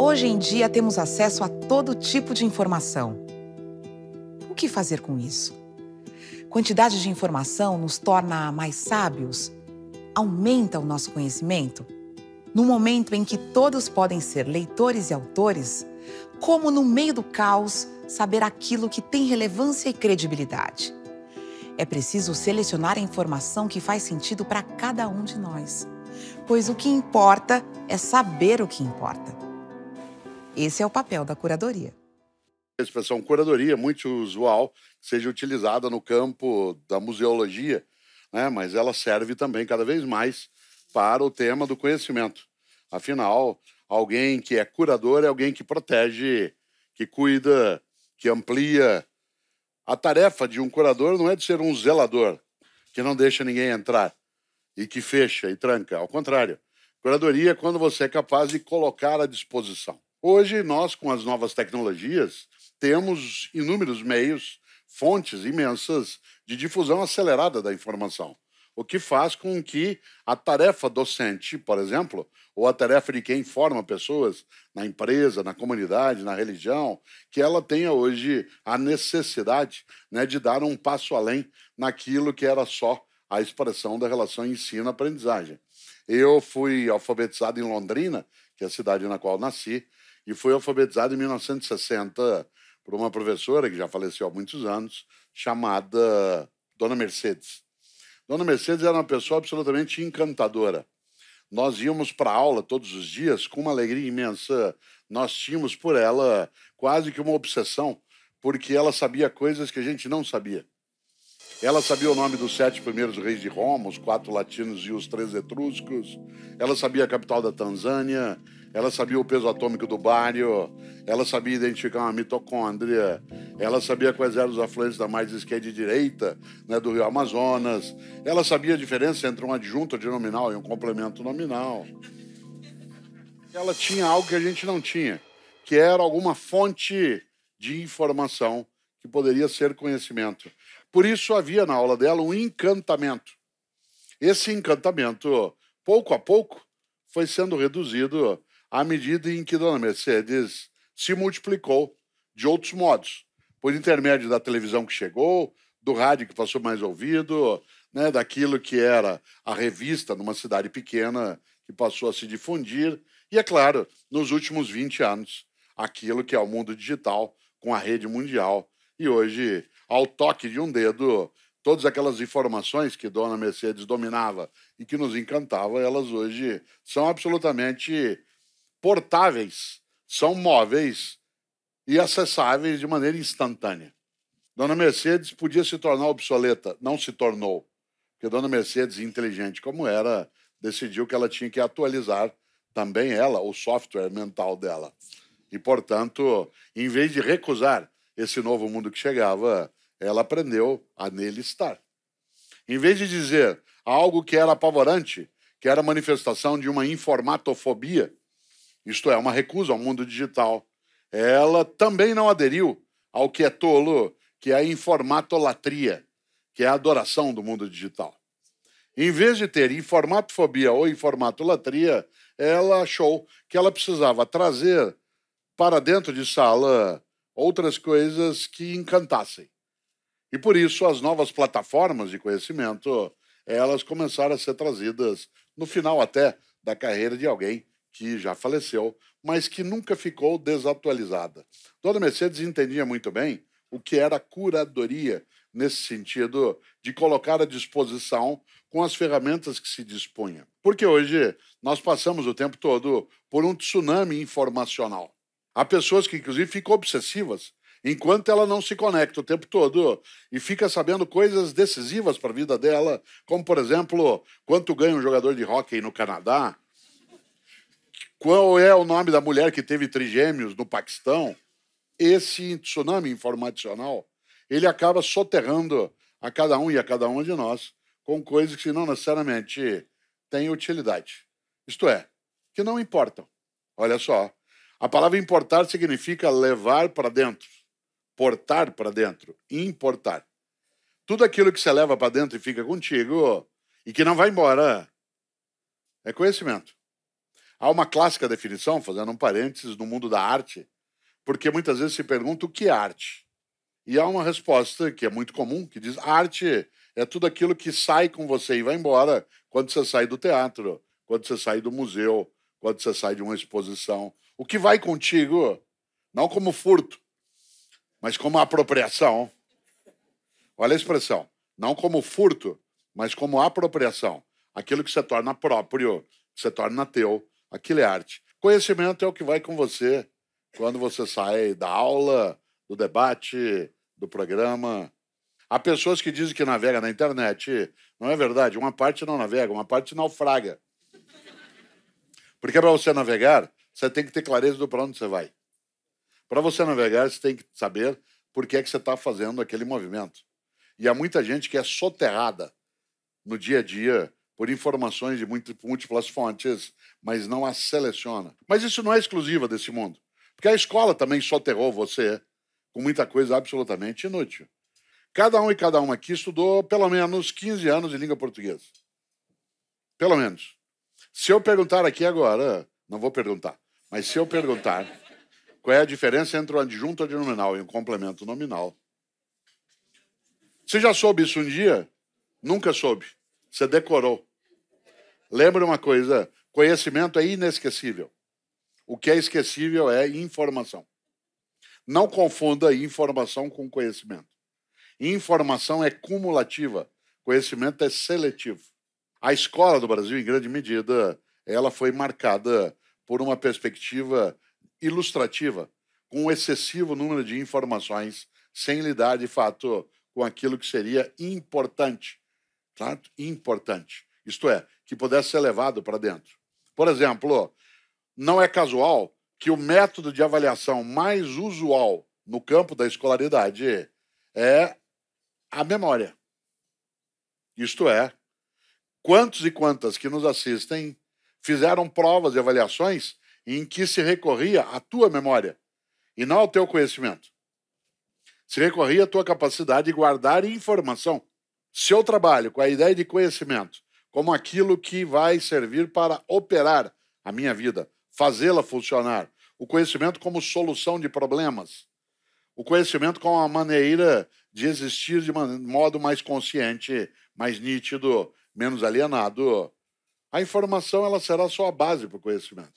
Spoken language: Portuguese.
Hoje em dia temos acesso a todo tipo de informação. O que fazer com isso? Quantidade de informação nos torna mais sábios? Aumenta o nosso conhecimento? No momento em que todos podem ser leitores e autores, como no meio do caos saber aquilo que tem relevância e credibilidade? É preciso selecionar a informação que faz sentido para cada um de nós, pois o que importa é saber o que importa. Esse é o papel da curadoria. A expressão curadoria é muito usual seja utilizada no campo da museologia, né? mas ela serve também cada vez mais para o tema do conhecimento. Afinal, alguém que é curador é alguém que protege, que cuida, que amplia. A tarefa de um curador não é de ser um zelador, que não deixa ninguém entrar e que fecha e tranca. Ao contrário, curadoria é quando você é capaz de colocar à disposição. Hoje, nós, com as novas tecnologias, temos inúmeros meios, fontes imensas de difusão acelerada da informação o que faz com que a tarefa docente, por exemplo, ou a tarefa de quem forma pessoas na empresa, na comunidade, na religião, que ela tenha hoje a necessidade né, de dar um passo além naquilo que era só a expressão da relação ensino-aprendizagem. Eu fui alfabetizado em Londrina, que é a cidade na qual nasci, e fui alfabetizado em 1960 por uma professora que já faleceu há muitos anos, chamada Dona Mercedes. Dona Mercedes era uma pessoa absolutamente encantadora. Nós íamos para aula todos os dias com uma alegria imensa. Nós tínhamos por ela quase que uma obsessão, porque ela sabia coisas que a gente não sabia. Ela sabia o nome dos sete primeiros reis de Roma, os quatro latinos e os três etruscos. Ela sabia a capital da Tanzânia ela sabia o peso atômico do bário, ela sabia identificar uma mitocôndria, ela sabia quais eram os afluentes da margem esquerda e direita né, do rio Amazonas, ela sabia a diferença entre um adjunto nominal e um complemento nominal. Ela tinha algo que a gente não tinha, que era alguma fonte de informação que poderia ser conhecimento. Por isso havia na aula dela um encantamento. Esse encantamento, pouco a pouco, foi sendo reduzido à medida em que Dona Mercedes se multiplicou de outros modos, por intermédio da televisão que chegou, do rádio que passou mais ouvido, né, daquilo que era a revista numa cidade pequena que passou a se difundir, e, é claro, nos últimos 20 anos, aquilo que é o mundo digital com a rede mundial. E hoje, ao toque de um dedo, todas aquelas informações que Dona Mercedes dominava e que nos encantava, elas hoje são absolutamente portáveis, são móveis e acessáveis de maneira instantânea. Dona Mercedes podia se tornar obsoleta, não se tornou, porque Dona Mercedes, inteligente como era, decidiu que ela tinha que atualizar também ela, o software mental dela. E, portanto, em vez de recusar esse novo mundo que chegava, ela aprendeu a nele estar. Em vez de dizer algo que era apavorante, que era manifestação de uma informatofobia, isto é, uma recusa ao mundo digital, ela também não aderiu ao que é tolo, que é a informatolatria, que é a adoração do mundo digital. Em vez de ter informatofobia ou informatolatria, ela achou que ela precisava trazer para dentro de sala outras coisas que encantassem. E por isso as novas plataformas de conhecimento, elas começaram a ser trazidas no final até da carreira de alguém que já faleceu, mas que nunca ficou desatualizada. Dona Mercedes entendia muito bem o que era curadoria, nesse sentido de colocar à disposição com as ferramentas que se dispunha. Porque hoje nós passamos o tempo todo por um tsunami informacional. Há pessoas que, inclusive, ficam obsessivas enquanto ela não se conecta o tempo todo e fica sabendo coisas decisivas para a vida dela, como, por exemplo, quanto ganha um jogador de hóquei no Canadá, qual é o nome da mulher que teve trigêmeos no Paquistão? Esse tsunami informacional, ele acaba soterrando a cada um e a cada uma de nós com coisas que não necessariamente têm utilidade. Isto é, que não importam. Olha só, a palavra importar significa levar para dentro, portar para dentro, importar. Tudo aquilo que você leva para dentro e fica contigo e que não vai embora é conhecimento. Há uma clássica definição, fazendo um parênteses, no mundo da arte, porque muitas vezes se pergunta o que é arte. E há uma resposta que é muito comum, que diz: arte é tudo aquilo que sai com você e vai embora quando você sai do teatro, quando você sai do museu, quando você sai de uma exposição. O que vai contigo, não como furto, mas como apropriação. Olha a expressão. Não como furto, mas como apropriação. Aquilo que você torna próprio, que você torna teu, aquilo é arte. Conhecimento é o que vai com você quando você sai da aula, do debate, do programa. Há pessoas que dizem que navega na internet. Não é verdade. Uma parte não navega, uma parte naufraga. Porque para você navegar, você tem que ter clareza do para onde você vai. Para você navegar, você tem que saber por que, é que você está fazendo aquele movimento. E há muita gente que é soterrada no dia a dia por informações de múltiplas fontes, mas não as seleciona. Mas isso não é exclusiva desse mundo. Porque a escola também soterrou você com muita coisa absolutamente inútil. Cada um e cada uma aqui estudou pelo menos 15 anos de língua portuguesa. Pelo menos. Se eu perguntar aqui agora, não vou perguntar, mas se eu perguntar qual é a diferença entre o adjunto adnominal e o complemento nominal, você já soube isso um dia? Nunca soube. Você decorou. Lembra uma coisa: conhecimento é inesquecível. O que é esquecível é informação. Não confunda informação com conhecimento. Informação é cumulativa, conhecimento é seletivo. A escola do Brasil, em grande medida, ela foi marcada por uma perspectiva ilustrativa, com um excessivo número de informações, sem lidar de fato com aquilo que seria importante, certo? Importante. Isto é, que pudesse ser levado para dentro. Por exemplo, não é casual que o método de avaliação mais usual no campo da escolaridade é a memória. Isto é, Quantos e quantas que nos assistem fizeram provas e avaliações em que se recorria à tua memória e não ao teu conhecimento? Se recorria à tua capacidade de guardar informação. Se eu trabalho com a ideia de conhecimento como aquilo que vai servir para operar a minha vida, fazê-la funcionar, o conhecimento como solução de problemas, o conhecimento como uma maneira de existir de modo mais consciente, mais nítido, menos alienado, a informação ela será só a base para o conhecimento.